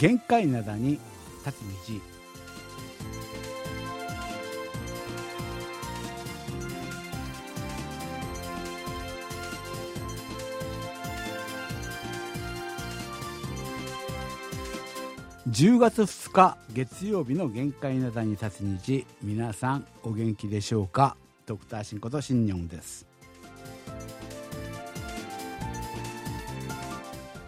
限界灘に立つ道。10月2日月曜日の限界なだに立つ日皆さんお元気でしょうか？ドクターシンことシンニョンです。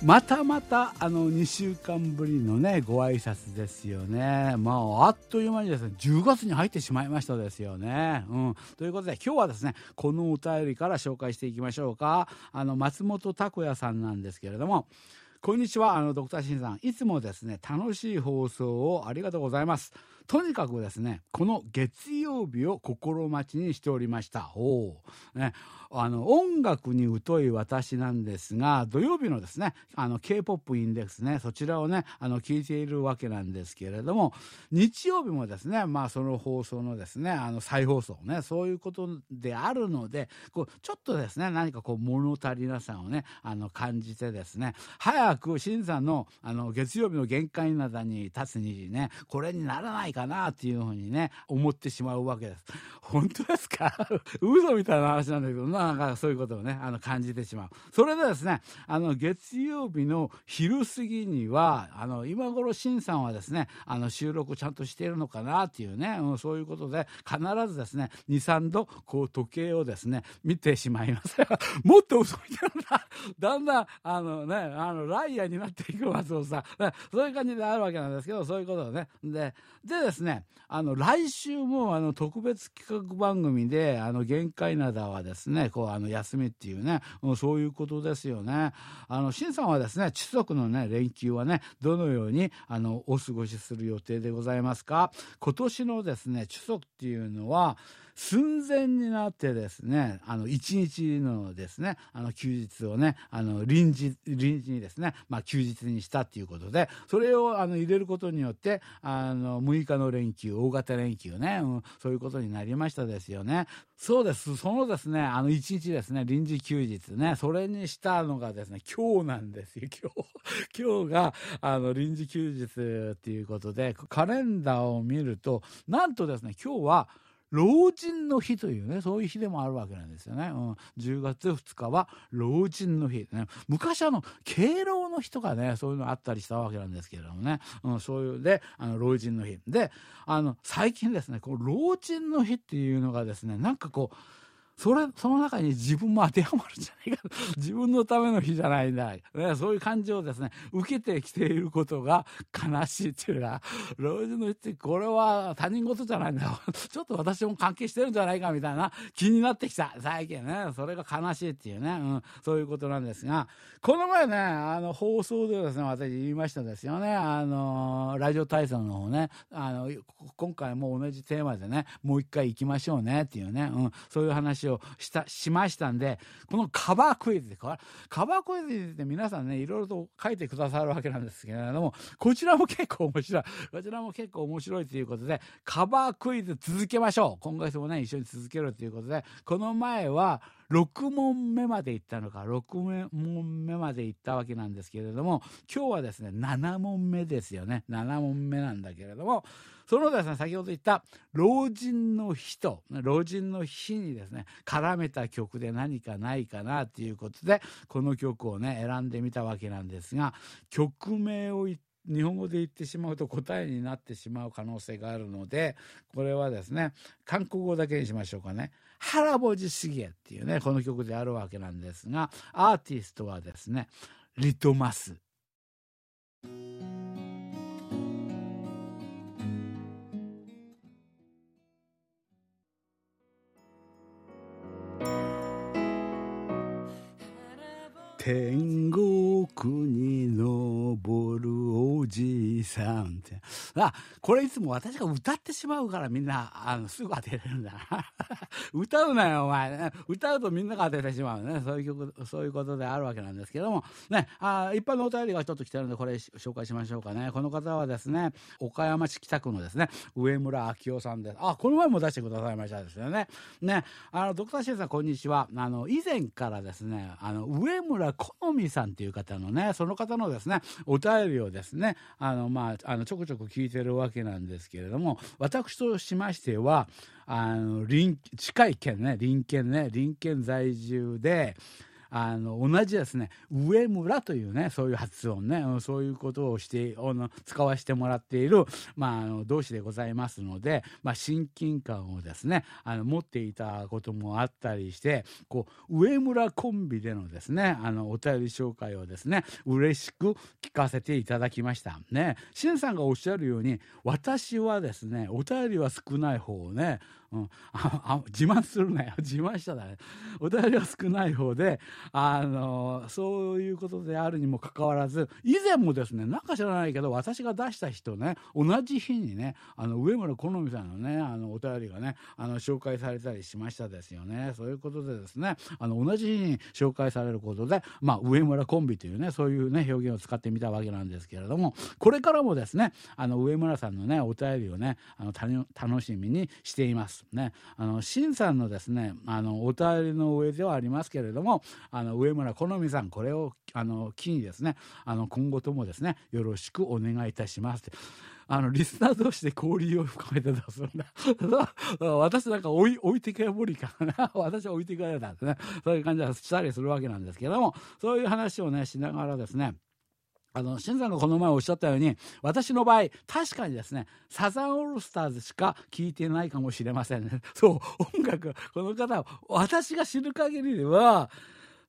またまたあの2週間ぶりのねご挨拶ですよねまああっという間にですね10月に入ってしまいましたですよねうんということで今日はですねこのお便りから紹介していきましょうかあの松本拓也さんなんですけれどもこんにちは、あの、ドクターシンさん。いつもですね、楽しい放送をありがとうございます。とにかくですね、この月曜日を心待ちにしておりました。おね、あの、音楽に疎い私なんですが、土曜日のですね、あの、K-POP インデックスね、そちらをね、あの、聞いているわけなんですけれども、日曜日もですね、まあ、その放送のですね、あの、再放送ね、そういうことであるので、こう、ちょっとですね、何かこう、物足りなさをね、あの、感じてですね、早く、新さんの、あの、月曜日の限界などに立つにね、これにならないかなっていうふうにね、思ってしまうわけです。本当ですか？嘘みたいな話なんだけど、なんかそういうことをね、あの、感じてしまう。それでですね、あの、月曜日の昼過ぎには、あの、今頃、しんさんはですね、あの、収録ちゃんとしているのかなっていうね、うん、そういうことで、必ずですね、2、3度、こう、時計をですね、見てしまいます。もっと嘘みたいな、だんだん、あのね、あの、ライアーになっていく松尾さ、そういう感じであるわけなんですけど、そういうことをね。で、でですね、あの、来週も、あの、特別企画番組で、あの、限界灘はですね、こう、あの、休みっていうね、そういうことですよね。あの、新さんはですね、中足のね、連休はね、どのように、あの、お過ごしする予定でございますか？今年のですね、地族っていうのは、寸前になってですね、あの、一日のですね、あの、休日をね、あの、臨時、臨時にですね、まあ、休日にしたっていうことで、それを、あの、入れることによって、あの、6日の連休、大型連休ね、うん、そういうことになりましたですよね。そうです。そのですね、あの、一日ですね、臨時休日ね、それにしたのがですね、今日なんですよ、今日。今日が、あの、臨時休日っていうことで、カレンダーを見ると、なんとですね、今日は、老人の日というね、そういう日でもあるわけなんですよね。うん、10月2日は老人の日。ね、昔あの、敬老の日とかね、そういうのあったりしたわけなんですけれどもね、うん、そういうで、あの、老人の日。で、あの、最近ですね、こう、老人の日っていうのがですね、なんかこう、それ、その中に自分も当てはまるんじゃないか。自分のための日じゃないんだ。ね、そういう感情をですね、受けてきていることが悲しいっていうか、老人の日ってこれは他人事じゃないんだ。ちょっと私も関係してるんじゃないかみたいな気になってきた。最近ね。それが悲しいっていうね。うん。そういうことなんですが、この前ね、あの、放送でですね、私言いましたですよね。あの、ラジオ体操の方ね、あの、今回も同じテーマでね、もう一回行きましょうねっていうね。うん。そういう話をした、しましたんで、このカバークイズで、カバークイズで皆さんね、いろいろと書いてくださるわけなんですけれども、こちらも結構面白い。こちらも結構面白いということで、カバークイズ続けましょう。今月もね、一緒に続けるということで、この前は、6問目まで行ったのか、6問目まで行ったわけなんですけれども、今日はですね、7問目ですよね。7問目なんだけれども、そのですね、先ほど言った老人の日と、老人の日にですね、絡めた曲で何かないかなということで、この曲をね、選んでみたわけなんですが、曲名を言って日本語で言ってしまうと答えになってしまう可能性があるので、これはですね、韓国語だけにしましょうかね。原ぼじしげっていうね、この曲であるわけなんですが、アーティストはですね、リトマス。天国に登るおじさんって。あ、これいつも私が歌ってしまうからみんな、あの、すぐ当てれるんだな。歌うなよ、お前。歌うとみんなが当ててしまうね。そういう曲、そういうことであるわけなんですけども。ね、あ一般のお便りがちょっと来てるので、これ紹介しましょうかね。この方はですね、岡山市北区のですね、上村明夫さんです。あ、この前も出してくださいましたですよね。ね、あの、ドクターシェンさん、こんにちは。あの、以前からですね、あの、上村好みさんっていう方のね、その方のですね、お便りをですね、あの、まあ、あの、ちょこちょこ聞いてるわけなんですけれども、私としましては、あの、近い県ね、隣県ね、隣県在住で、あの同じですね。上村というねそういう発音ね。そういうことをしてあの使わせてもらっている、まあ、あの同志でございますので、まあ、親近感をですねあの持っていたこともあったりしてこう上村コンビでのですねあのお便り紹介をですね嬉しく聞かせていただきました。ね。しんさんがおっしゃるように私はですねお便りは少ない方をねうん、ああ自慢するなよ。自慢しただねお便りは少ない方であのそういうことであるにもかかわらず以前もですねなんか知らないけど私が出した人ね同じ日にねあの上村好美さんのねあのお便りがねあの紹介されたりしましたですよね。そういうことでですねあの同じ日に紹介されることで、まあ、上村コンビというねそういうね表現を使ってみたわけなんですけれどもこれからもですねあの上村さんのねお便りをねあの楽しみにしています。ね、あの新さんのですねあのお便りの上ではありますけれどもあの上村好美さんこれをあの機にですねあの今後ともですねよろしくお願いいたします。あのリスナー同士で交流を深めて出すんだ。私なんか置い置いてけぼりかな。私は置いてかれたってね。そういう感じはしたりするわけなんですけども、そういう話をね、しながらですね、あの、新さんがこの前おっしゃったように、私の場合、確かにですね、サザンオールスターズしか聴いてないかもしれませんね。そう、音楽、この方、私が知る限りでは、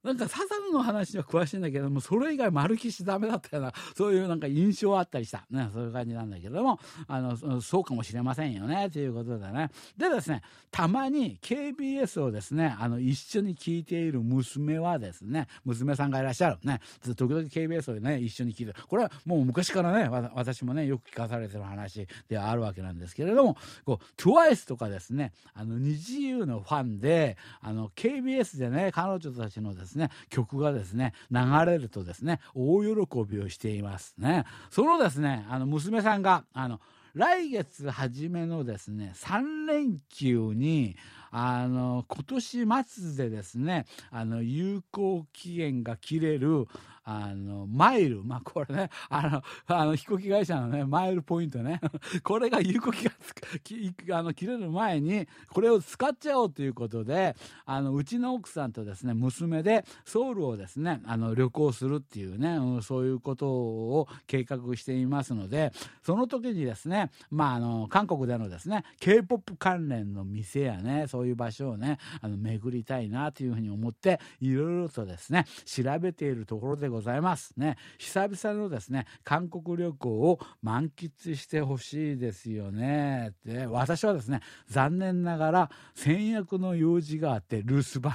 なんかサザンの話は詳しいんだけども、それ以外丸きしダメだったような、そういうなんか印象あったりした。ね、そういう感じなんだけども、あの、そうかもしれませんよね、ということでね。でですね、たまに KBS をですね、あの、一緒に聞いている娘はですね、娘さんがいらっしゃる。ね、時々 KBS をね、一緒に聞いてる。これはもう昔からね、私もね、よく聞かされてる話ではあるわけなんですけれども、こう、TWICE とかですね、あの、二自由のファンで、あの、KBS でね、彼女たちのですね、ですね、曲がですね、流れるとですね、大喜びをしていますね。そのですね、あの、娘さんが、あの、来月初めのですね、3連休に、あの、今年末でですね、あの、有効期限が切れる、あの、マイル、まあ、これね、あの、あの、飛行機会社のね、マイルポイントね、これが有効期があの、切れる前に、これを使っちゃおうということで、あの、うちの奥さんとですね、娘でソウルをですね、あの、旅行するっていうね、うん、そういうことを計画していますので、その時にですね、まあ、あの、韓国でのですね、K-POP 関連の店やね、そういう場所をね、あの、巡りたいなというふうに思って、いろいろとですね、調べているところでございますね。久々のですね、韓国旅行を満喫してほしいですよね。で、私はですね、残念ながら、先約の用事があって、留守番。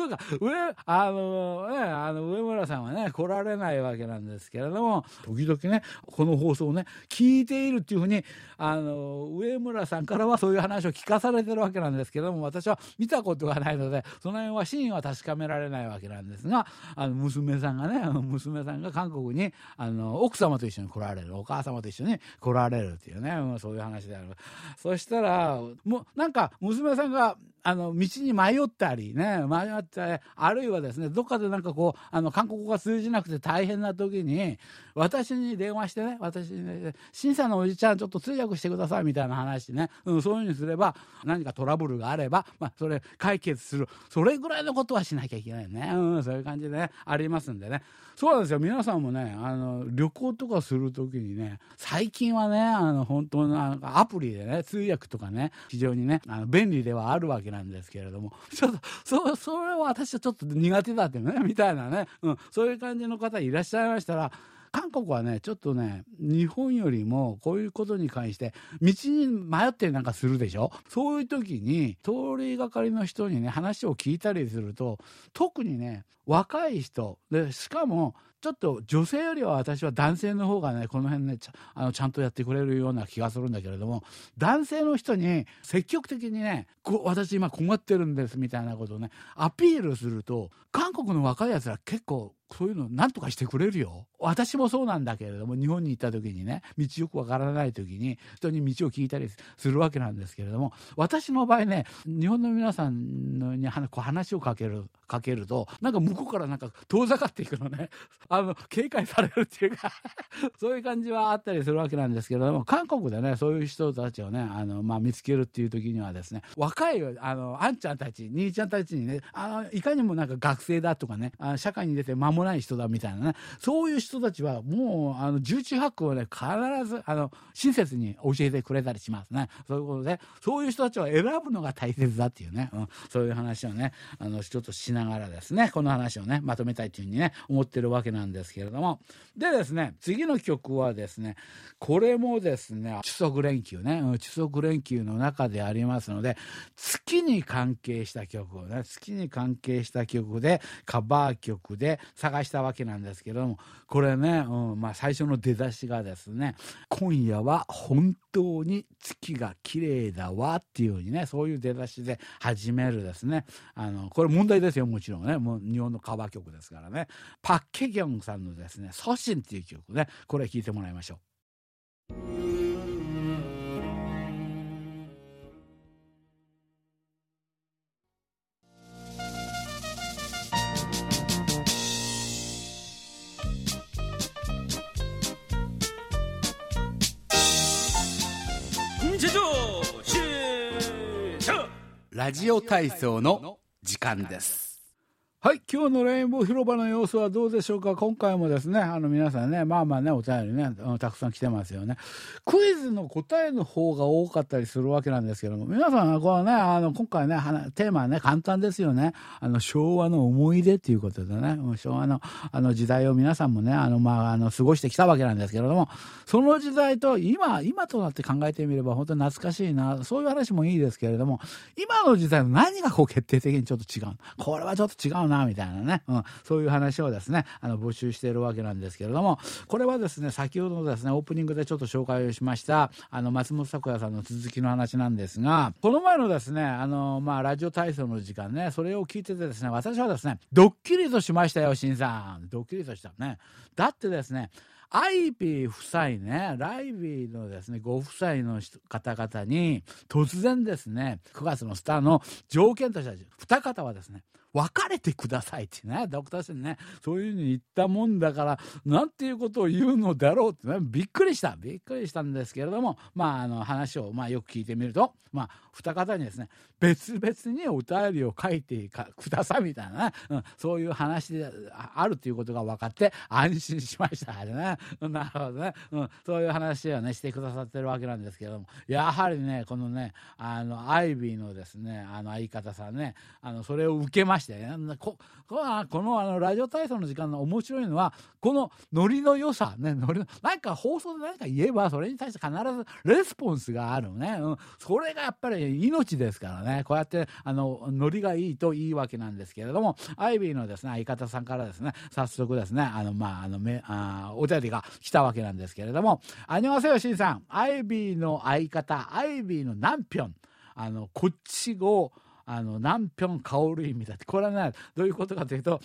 そうか、上、あのね、あの、上村さんはね、来られないわけなんですけれども、時々ね、この放送をね、聞いているっていうふうに、あの、上村さんからはそういう話を聞かされてるわけなんですけども、私は見たことがないので、その辺は真意は確かめられないわけなんですが、あの、娘さんがね、あの娘さんが韓国に、あの、奥様と一緒に来られる、お母様と一緒に来られるっていうね、そういう話である。そしたら、もう、なんか、娘さんが、あの、道に迷ったりね、迷って、あるいはですね、どっかでなんかこう、あの、韓国語が通じなくて大変な時に、私に電話してね、私に、ね、審査のおじちゃんちょっと通訳してくださいみたいな話ね、うん、そういうふうにすれば、何かトラブルがあれば、まあ、それ解決する。それぐらいのことはしなきゃいけないね。うん、そういう感じでね、ありますんでね。そうなんですよ。皆さんもね、あの、旅行とかするときにね、最近はね、あの、本当のアプリでね、通訳とかね、非常にね、あの便利ではあるわけなんですけれども、ちょっと、そ、それは私はちょっと苦手だってね、みたいなね、うん、そういう感じの方いらっしゃいましたら、韓国はね、ちょっとね、日本よりもこういうことに関して、道に迷ってなんかするでしょ？そういう時に、通りがかりの人にね、話を聞いたりすると、特にね、若い人、で、しかも、ちょっと女性よりは私は男性の方がね、この辺ね、ちあのちゃんとやってくれるような気がするんだけれども、男性の人に積極的にね、こ私今困ってるんですみたいなことをね、アピールすると、韓国の若いやつら結構そういうの何とかしてくれるよ。私もそうなんだけれども、日本に行った時にね、道よくわからない時に人に道を聞いたりするわけなんですけれども、私の場合ね、日本の皆さんに話をかける、かけると、なんか向こうからなんか遠ざかっていくのね。あの、警戒されるっていうか そういう感じはあったりするわけなんですけれども、韓国でね、そういう人たちをね、あの、まあ、見つけるっていう時にはですね、若い、あの、あんちゃんたち、兄ちゃんたちにね、あの、いかにもなんか学生だとかね、あ社会に出て間もない人だみたいなね、そういう人たちはもう、あの、重中八九をね、必ず、あの、親切に教えてくれたりしますね。そういうことで、そういう人たちを選ぶのが大切だっていうね、うん、そういう話をね、あの、ちょっとしながらですね、この話をね、まとめたいというふうにね、思ってるわけなんですなんですけれども。でですね、次の曲はですね、これもですね、中足連休ね、中足連休の中でありますので、月に関係した曲をね、月に関係した曲で、カバー曲で探したわけなんですけれども、これね、うん、まあ最初の出だしがですね、今夜は本当に月が綺麗だわっていうふうにね、そういう出だしで始めるですね、あの、これ問題ですよ、もちろんね、もう日本のカバー曲ですからね、パッケギョンさんのですね、祖神っていう曲ね、これ聴いてもらいましょう。ラジオ体操の時間です。はい。今日のレインボー広場の様子はどうでしょうか？今回もですね、あの皆さんね、まあまあね、お便りね、たくさん来てますよね。クイズの答えの方が多かったりするわけなんですけども、皆さん、このね、あの、今回ね、テーマはね、簡単ですよね。あの、昭和の思い出っていうことでね、昭和の、あの時代を皆さんもね、あの、まあ、あの、過ごしてきたわけなんですけれども、その時代と今、今となって考えてみれば本当に懐かしいな、そういう話もいいですけれども、今の時代の何がこう決定的にちょっと違う。これはちょっと違うな、みたいなね、うん、そういう話をですね、あの、募集しているわけなんですけれども、これはですね、先ほどですね、オープニングでちょっと紹介をしました、あの、松本咲也さんの続きの話なんですが、この前のですね、あの、まあ、ラジオ体操の時間ね、それを聞いててですね、私はですね、ドッキリとしましたよ、新さん。ドッキリとしたね。だってですね、アイビー夫妻ね、ライビーのですね、ご夫妻の方々に、突然ですね、9月のスターの条件としては、二方はですね、別れてくださいってね、ドクターシェンね、そういうふうに言ったもんだから、なんていうことを言うのだろうってね、びっくりした。びっくりしたんですけれども、まあ、あの、話を、まあ、よく聞いてみると、まあ、二方にですね、別々にお便りを書いてくださいみたいなね、うん、そういう話であるということが分かって安心しましたね。なるほどね、うん。そういう話をね、してくださってるわけなんですけれども、やはりね、このね、あの、アイビーのですね、あの、相方さんね、あの、それを受けましたてね、ここのあのラジオ体操の時間の面白いのは、このノリの良さ、ね、ノリなんか放送で何か言えば、それに対して必ずレスポンスがあるね。うん、それがやっぱり命ですからね。こうやって、あの、ノリがいいといいわけなんですけれども、アイビーのですね、相方さんからですね、早速ですね、あの、まあ、あの、め、あお便りが来たわけなんですけれども、あにわせよ、しんさん。アイビーの相方、アイビーのナンピョン。あの、こっちを、あの、ナンピョン香る意味だって。これはね、どういうことかというと、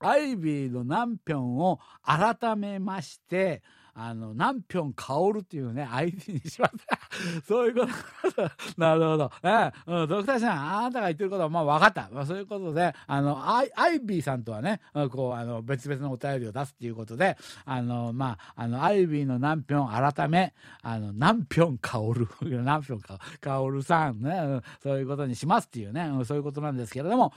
アイビーのナンピョンを改めまして、あの、ナンピョン薫っていうね、ID にします。そういうこと。なるほど。え、うん、ドクターさん、あなたが言ってることはまあ分かった。まあそういうことで、あの、アイ、アイビーさんとはね、こう、あの、別々のお便りを出すっていうことで、あの、まあ、あの、アイビーのナンピョン改め、あの、ナンピョン薫、ナンピョン薫さんね、うん、そういうことにしますっていうね、うん、そういうことなんですけれども、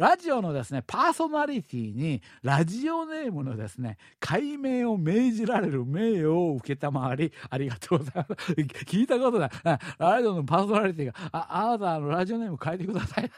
ラジオのですね、パーソナリティに、ラジオネームのですね、解明を命じられる名誉を受けたまわり、ありがとうございます。聞いたことない。ラジオのパーソナリティが、あ、あなた、の、ラジオネーム変えてください。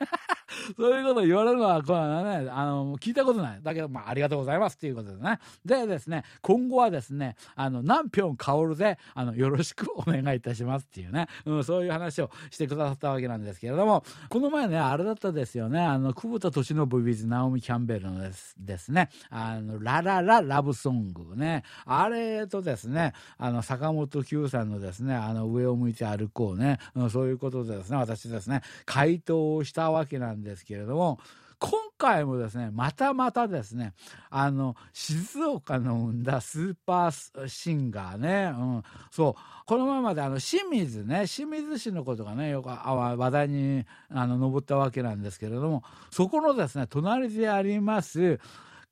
そういうことを言われるのは、これはね、あの、聞いたことない。だけど、まあ、ありがとうございますっていうことでね。でですね、今後はですね、あの、何票香るで、あの、よろしく お願いいたしますっていうね、うん、そういう話をしてくださったわけなんですけれども、この前ね、あれだったですよね、あの、久保田敏信 with ナオミ・キャンベルのですですね、あの、ララララブソングね、あれとですね、あの、坂本九さんのですね、あの、上を向いて歩こうね、うん、そういうことでですね、私ですね、回答をしたわけなんです。ですけれども、今回もですね、またまたですね、あの、静岡の生んだスーパーシンガーね、うん、そう、このままであの、清水ね、清水市のことがね、よく話題にあの上ったわけなんですけれども、そこのですね、隣であります、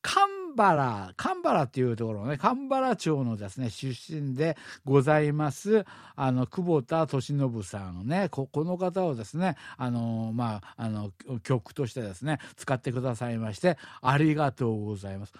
看ンバラ、カンバラっていうところのね、カンバラ町のですね、出身でございます、あの、久保田敏信さんね、こ、この方をですね、あの、まあ、あの、曲としてですね、使ってくださいまして、ありがとうございます。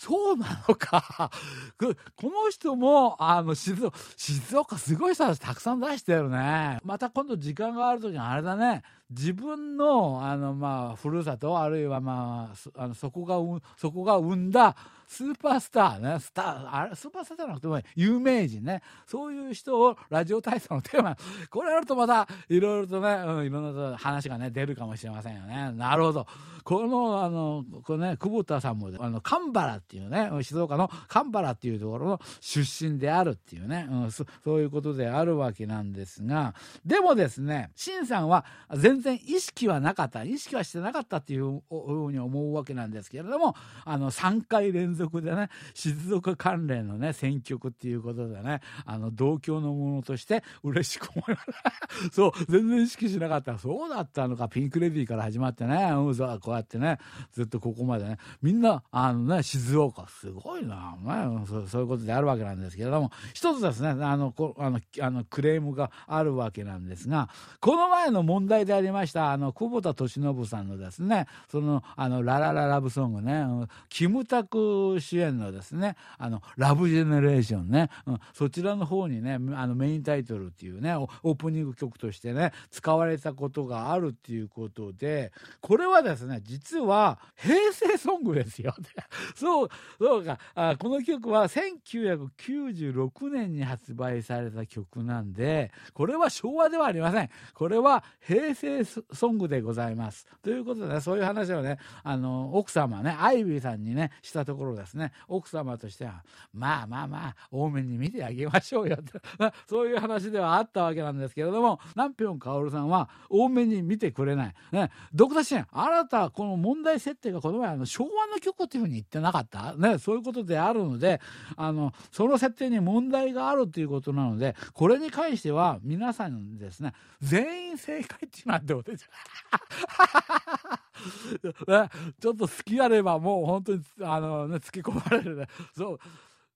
そうなのか。この人も、あの、静岡、静岡すごい人たくさん出してるね。また今度時間がある時にあれだね。自分の、あの、まあ、ふるさと、あるいはまあ、あのそこが、そこが生んだスーパースターね、スター、あれ、スーパースターじゃなくても有名人ね。そういう人をラジオ体操のテーマ、これやるとまた、いろいろとね、うん、いろんな話がね、出るかもしれませんよね。なるほど。この、あの、これね、久保田さんも、あの、神原っていうね、静岡の神原っていうところの出身であるっていうね、うん、そそういうことであるわけなんですが、でもですね、シンさんは全然意識はなかった、意識はしてなかったっていうふうに思うわけなんですけれども、あの、3回連続でね、静岡関連のね、選曲っていうことでね、あの、同郷のものとして嬉しく思います。そう、全然意識しなかった。そうだったのか、ピンクレディーから始まってね、うん、そうこうやってね、ずっとここまでね、みんな、あのね、静岡、すごいな、ね、そうそういうことであるわけなんですけれども、一つですね、あの、こあの、あのクレームがあるわけなんですが、この前の問題でありました、あの、久保田敏信さんのですね、その、あの、ララララブソングね、キムタク主演のですね、あの、ラブジェネレーションね、うん、そちらの方にね、あの、メインタイトルっていうね、オープニング曲としてね、使われたことがあるっていうことで、これはですね、実は平成ソングですよ。そう、そうか、あこの曲は1996年に発売された曲なんで、これは昭和ではありません。これは平成ソングでございます。ということでね、そういう話をね、あの、奥様ね、アイビーさんにね、したところですね、奥様としては、まあまあまあ、多めに見てあげましょうよと、そういう話ではあったわけなんですけれども、南平薫さんは多めに見てくれない。ね、ドクター支援、あなた、この問題設定がこの前、あの、昭和の曲っていうふうに言ってなかった？ね、そういうことであるので、あの、その設定に問題があるということなので、これに関しては皆さんですね、全員正解っていうのはどうでしょう、ちょっと好きあればもう本当に、あのね、突き込まれるね。そう。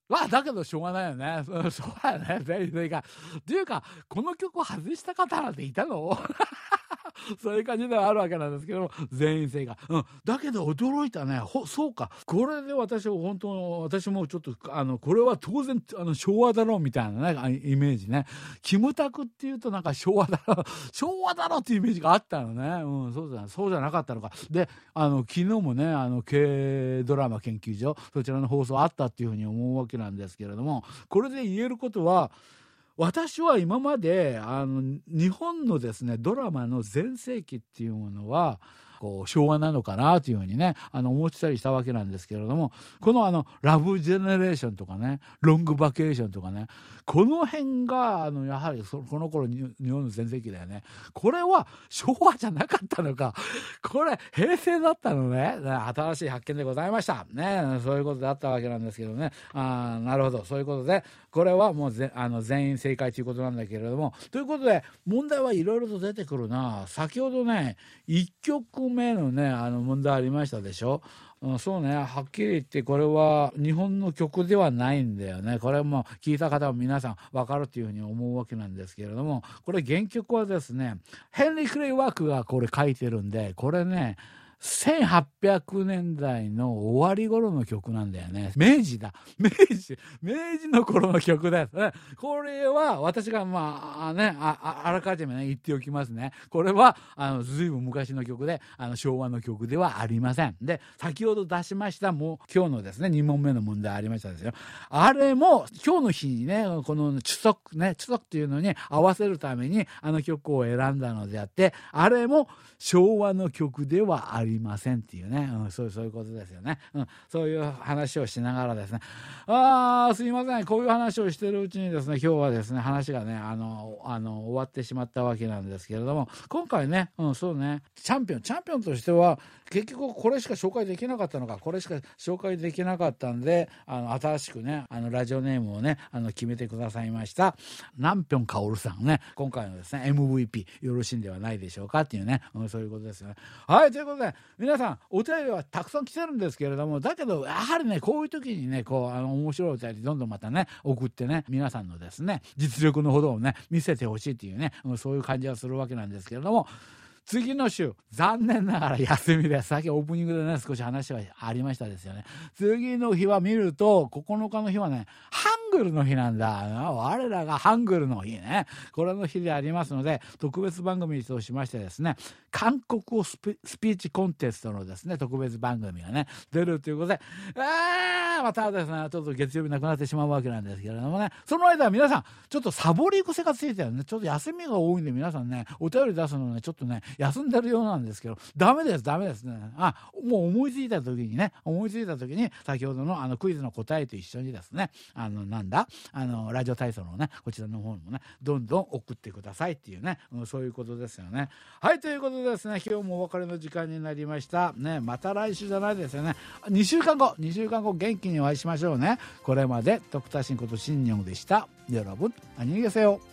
まあ、だけどしょうがないよね。しょうがないよね。全員正解。っていうか、この曲を外した方なんていたの？そういう感じではあるわけなんですけども、全員正解。うん。だけど驚いたね。ほ、そうか。これで私は本当、私もちょっと、あの、これは当然、あの、昭和だろうみたいなね、イメージね。キムタクっていうとなんか昭和だろう、昭和だろうっていうイメージがあったのね。うん、そうじゃ、そうじゃなかったのか。で、あの、昨日もね、あの、K ドラマ研究所、そちらの放送あったっていうふうに思うわけなんですけれども、これで言えることは、私は今まであの日本のですねドラマの全盛期っていうものはこう昭和なのかなというふうにねあの思ってたりしたわけなんですけれどもこのあの「ラブジェネレーション」とかね「ロングバケーション」とかねこの辺があのやはりそこの頃日本の全盛期だよね。これは昭和じゃなかったのか。これ平成だったのね。新しい発見でございました。ねそういうことであったわけなんですけどね。あなるほど。そういうことでこれはもうぜあの全員正解ということなんだけれどもということで問題はいろいろと出てくるな。先ほどね1曲目のねあの問題ありましたでしょ？うん、そうね。はっきり言ってこれは日本の曲ではないんだよね。これも聞いた方は皆さん分かるというふうに思うわけなんですけれどもこれ原曲はですねヘンリー・クレイ・ワークがこれ書いてるんでこれね1800年代の終わり頃の曲なんだよね。明治だ。明治、明治の頃の曲です。これは私がまあね、ああらかじめね言っておきますね。これはあのずいぶん昔の曲で、あの昭和の曲ではありません。で、先ほど出しましたもう今日のですね、2問目の問題ありましたですよ。あれも今日の日にね、このチュソクね、チュソクっていうのに合わせるためにあの曲を選んだのであって、あれも昭和の曲ではありませんりませんっていうね、うん、そうそういうことですよね、うん、そういう話をしながらですね。ああすいません。こういう話をしてるうちにですね今日はですね話がねあのあの終わってしまったわけなんですけれども今回ね、うん、そうね。チャンピオンチャンピオンとしては結局これしか紹介できなかったのかこれしか紹介できなかったんであの新しくねあのラジオネームをねあの決めてくださいました。南平薫さんね。今回のですね MVP よろしいんではないでしょうかっていうね、うん、そういうことですよね。はいということで皆さんお便りはたくさん来てるんですけれどもだけどやはりねこういう時にねこうあの面白いお便りどんどんまたね送ってね皆さんのですね実力のほどをね見せてほしいっていうねそういう感じはするわけなんですけれども次の週、残念ながら休みです。さっきオープニングでね、少し話がありましたですよね。次の日は見ると、9日の日はね、ハングルの日なんだ。我らがハングルの日ね。これの日でありますので、特別番組としましてですね、韓国語スピーチコンテストのですね、特別番組がね、出るということで、あー、またですね、ちょっと月曜日なくなってしまうわけなんですけれどもね、その間は皆さん、ちょっとサボり癖がついてるね、ちょっと休みが多いんで皆さんね、お便り出すのね、ちょっとね、休んでるようなんですけど、ダメです、ダメですね。あ、もう思いついた時にね、思いついた時に、先ほどのあのクイズの答えと一緒にですね、あの、なんだ、あの、ラジオ体操のね、こちらの方にもね、どんどん送ってくださいっていうね、うん、そういうことですよね。はい、ということでですね、今日もお別れの時間になりました。ね、また来週じゃないですよね。2週間後、2週間後元気にお会いしましょうね。これまで、ドクターシンことシンニョンでした。여러 분、 안녕히계세 요。